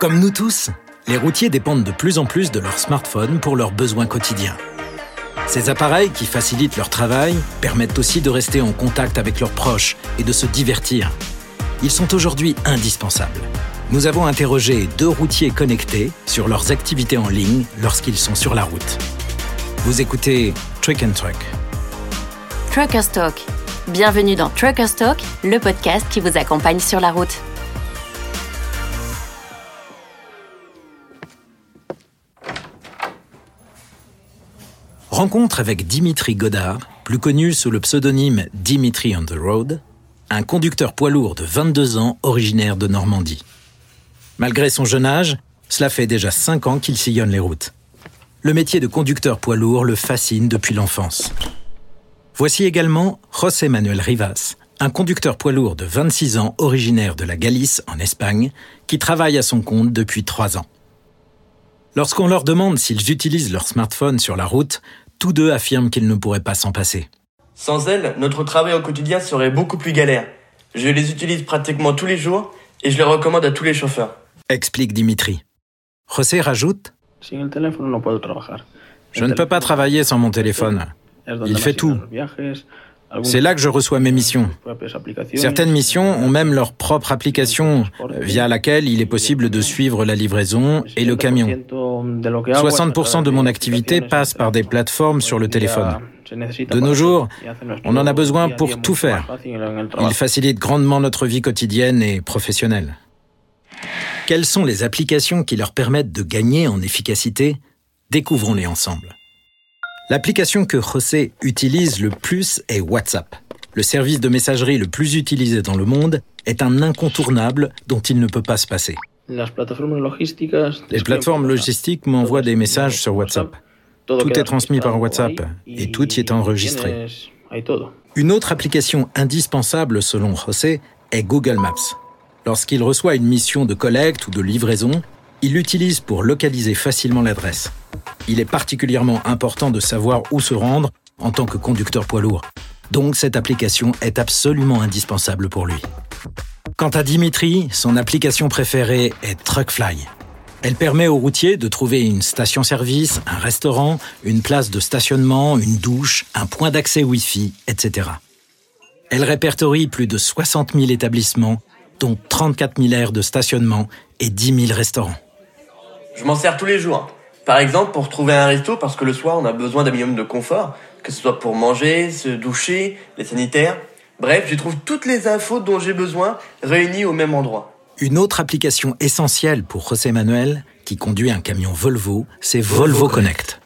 Comme nous tous, les routiers dépendent de plus en plus de leur smartphone pour leurs besoins quotidiens. Ces appareils qui facilitent leur travail permettent aussi de rester en contact avec leurs proches et de se divertir. Ils sont aujourd'hui indispensables. Nous avons interrogé deux routiers connectés sur leurs activités en ligne lorsqu'ils sont sur la route. Vous écoutez Truck and Truck. Truckers Talk. Bienvenue dans Truckers Talk, le podcast qui vous accompagne sur la route. Rencontre avec Dimitri Godard, plus connu sous le pseudonyme Dimitri on the Road, un conducteur poids lourd de 22 ans originaire de Normandie. Malgré son jeune âge, cela fait déjà 5 ans qu'il sillonne les routes. Le métier de conducteur poids lourd le fascine depuis l'enfance. Voici également José Manuel Rivas, un conducteur poids lourd de 26 ans originaire de la Galice en Espagne, qui travaille à son compte depuis 3 ans. Lorsqu'on leur demande s'ils utilisent leur smartphone sur la route, tous deux affirment qu'ils ne pourraient pas s'en passer. Sans elles, notre travail au quotidien serait beaucoup plus galère. Je les utilise pratiquement tous les jours et je les recommande à tous les chauffeurs. Explique Dimitri. José rajoute. Je ne peux pas travailler sans mon téléphone. Il fait tout. C'est là que je reçois mes missions. Certaines missions ont même leur propre application via laquelle il est possible de suivre la livraison et le camion. 60% de mon activité passe par des plateformes sur le téléphone. De nos jours, on en a besoin pour tout faire. Il facilite grandement notre vie quotidienne et professionnelle. Quelles sont les applications qui leur permettent de gagner en efficacité? Découvrons-les ensemble. L'application que José utilise le plus est WhatsApp. Le service de messagerie le plus utilisé dans le monde est un incontournable dont il ne peut pas se passer. Les plateformes logistiques m'envoient des messages sur WhatsApp. Tout est transmis par WhatsApp et tout y est enregistré. Une autre application indispensable selon José est Google Maps. Lorsqu'il reçoit une mission de collecte ou de livraison, il l'utilise pour localiser facilement l'adresse. Il est particulièrement important de savoir où se rendre en tant que conducteur poids lourd. Donc cette application est absolument indispensable pour lui. Quant à Dimitri, son application préférée est Truckfly. Elle permet aux routiers de trouver une station-service, un restaurant, une place de stationnement, une douche, un point d'accès Wi-Fi, etc. Elle répertorie plus de 60 000 établissements, dont 34 000 aires de stationnement et 10 000 restaurants. Je m'en sers tous les jours. Par exemple, pour trouver un resto, parce que le soir, on a besoin d'un minimum de confort, que ce soit pour manger, se doucher, les sanitaires. Bref, je trouve toutes les infos dont j'ai besoin réunies au même endroit. Une autre application essentielle pour José Manuel, qui conduit un camion Volvo, c'est Volvo Connect.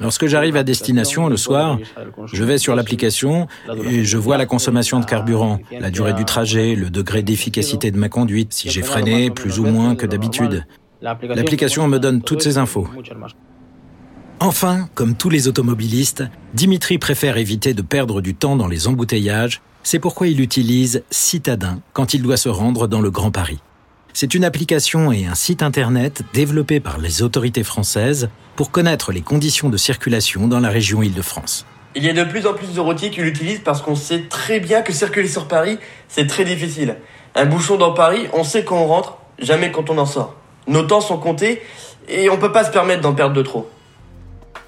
Lorsque j'arrive à destination le soir, je vais sur l'application et je vois la consommation de carburant, la durée du trajet, le degré d'efficacité de ma conduite, si j'ai freiné plus ou moins que d'habitude. L'application me donne toutes ces infos. Enfin, comme tous les automobilistes, Dimitri préfère éviter de perdre du temps dans les embouteillages. C'est pourquoi il utilise Citadin quand il doit se rendre dans le Grand Paris. C'est une application et un site internet développés par les autorités françaises pour connaître les conditions de circulation dans la région Île-de-France. Il y a de plus en plus de routiers qui l'utilisent parce qu'on sait très bien que circuler sur Paris, c'est très difficile. Un bouchon dans Paris, on sait quand on rentre, jamais quand on en sort. Nos temps sont comptés et on peut pas se permettre d'en perdre de trop.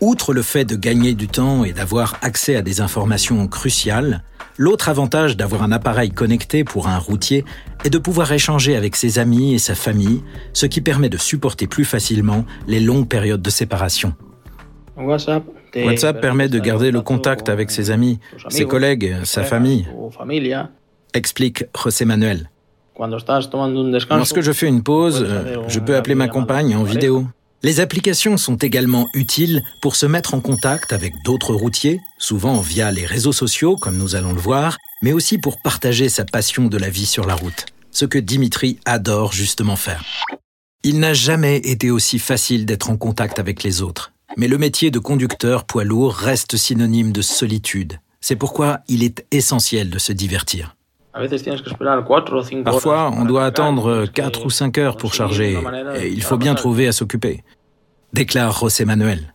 Outre le fait de gagner du temps et d'avoir accès à des informations cruciales, L'autre avantage d'avoir un appareil connecté pour un routier est de pouvoir échanger avec ses amis et sa famille, ce qui permet de supporter plus facilement les longues périodes de séparation. WhatsApp permet de garder le contact avec ses amis, ses collègues, sa famille, explique José Manuel. Lorsque je fais une pause, euh, je peux appeler ma compagne en vidéo. Les applications sont également utiles pour se mettre en contact avec d'autres routiers, souvent via les réseaux sociaux comme nous allons le voir, mais aussi pour partager sa passion de la vie sur la route, ce que Dimitri adore justement faire. Il n'a jamais été aussi facile d'être en contact avec les autres, mais le métier de conducteur poids lourd reste synonyme de solitude. C'est pourquoi il est essentiel de se divertir. Parfois, on doit attendre 4 ou 5 heures pour charger et il faut bien trouver à s'occuper, déclare José Manuel.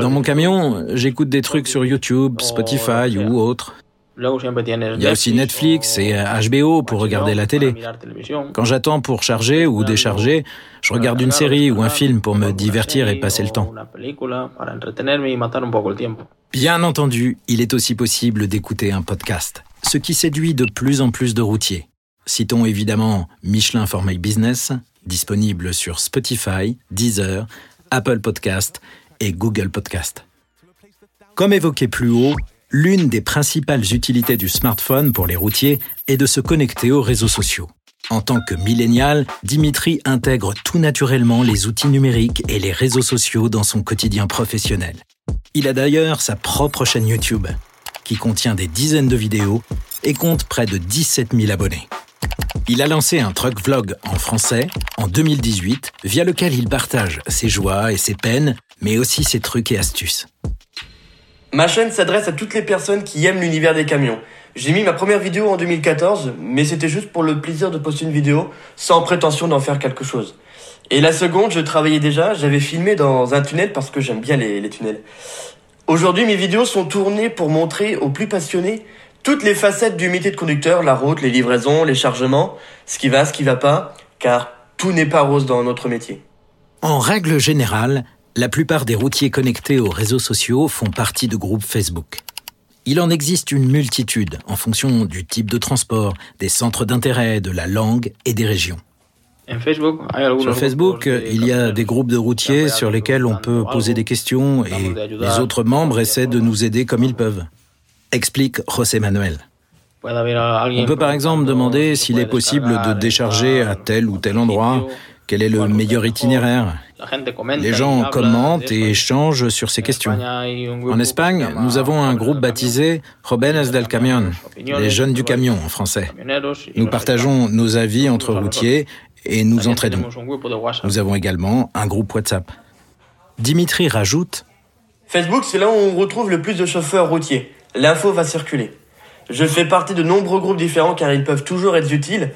Dans mon camion, j'écoute des trucs sur YouTube, Spotify ou autre. Il y a aussi Netflix et HBO pour regarder la télé. Quand j'attends pour charger ou décharger, je regarde une série ou un film pour me divertir et passer le temps. Bien entendu, il est aussi possible d'écouter un podcast, ce qui séduit de plus en plus de routiers. Citons évidemment Michelin for My Business, disponible sur Spotify, Deezer, Apple Podcast et Google Podcast. Comme évoqué plus haut, l'une des principales utilités du smartphone pour les routiers est de se connecter aux réseaux sociaux. En tant que millénial, Dimitri intègre tout naturellement les outils numériques et les réseaux sociaux dans son quotidien professionnel. Il a d'ailleurs sa propre chaîne YouTube, qui contient des dizaines de vidéos et compte près de 17 000 abonnés. Il a lancé un truck vlog en français en 2018, via lequel il partage ses joies et ses peines, mais aussi ses trucs et astuces. Ma chaîne s'adresse à toutes les personnes qui aiment l'univers des camions. J'ai mis ma première vidéo en 2014, mais c'était juste pour le plaisir de poster une vidéo, sans prétention d'en faire quelque chose. Et la seconde, je travaillais déjà, j'avais filmé dans un tunnel parce que j'aime bien les, tunnels. Aujourd'hui, mes vidéos sont tournées pour montrer aux plus passionnés toutes les facettes du métier de conducteur, la route, les livraisons, les chargements, ce qui va, ce qui va pas, car tout n'est pas rose dans notre métier. En règle générale, la plupart des routiers connectés aux réseaux sociaux font partie de groupes Facebook. Il en existe une multitude en fonction du type de transport, des centres d'intérêt, de la langue et des régions. Sur Facebook, il y a des groupes de routiers sur lesquels on peut poser des questions et les autres membres essaient de nous aider comme ils peuvent explique José Manuel. On peut par exemple demander s'il est possible de décharger à tel ou tel endroit, quel est le meilleur itinéraire. Les gens commentent et échangent sur ces questions. En Espagne, nous avons un groupe baptisé Jóvenes del Camión, les jeunes du camion en français. Nous partageons nos avis entre routiers et nous entraînons. Nous avons également un groupe WhatsApp. Dimitri rajoute Facebook, c'est là où on retrouve le plus de chauffeurs routiers l'info va circuler. Je fais partie de nombreux groupes différents car ils peuvent toujours être utiles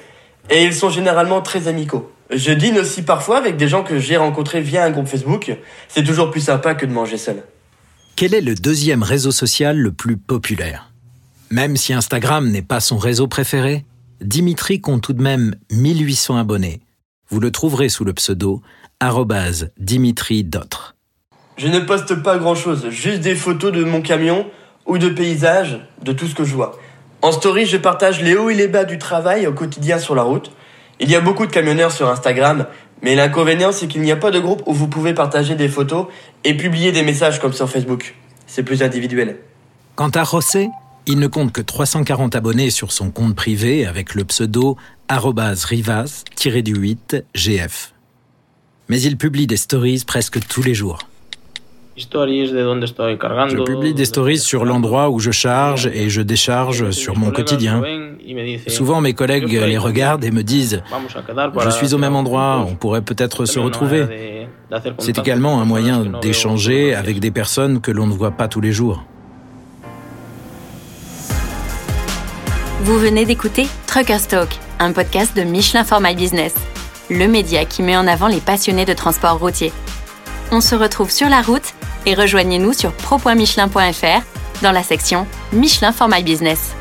et ils sont généralement très amicaux. Je dîne aussi parfois avec des gens que j'ai rencontrés via un groupe Facebook. C'est toujours plus sympa que de manger seul. Quel est le deuxième réseau social le plus populaire? Même si Instagram n'est pas son réseau préféré, Dimitri compte tout de même 1800 abonnés. Vous le trouverez sous le pseudo Dimitri Je ne poste pas grand chose, juste des photos de mon camion ou de paysages, de tout ce que je vois. En story, je partage les hauts et les bas du travail au quotidien sur la route. Il y a beaucoup de camionneurs sur Instagram, mais l'inconvénient c'est qu'il n'y a pas de groupe où vous pouvez partager des photos et publier des messages comme sur Facebook. C'est plus individuel. Quant à José, il ne compte que 340 abonnés sur son compte privé avec le pseudo rivas-du-8gf. Mais il publie des stories presque tous les jours. Je publie des stories sur l'endroit où je charge et je décharge sur mon quotidien. Souvent mes collègues les regardent et me disent ⁇ Je suis au même endroit, on pourrait peut-être se retrouver ⁇ C'est également un moyen d'échanger avec des personnes que l'on ne voit pas tous les jours. Vous venez d'écouter Trucker Stock, un podcast de Michelin for My Business, le média qui met en avant les passionnés de transport routier. On se retrouve sur la route et rejoignez-nous sur pro.michelin.fr dans la section Michelin for My Business.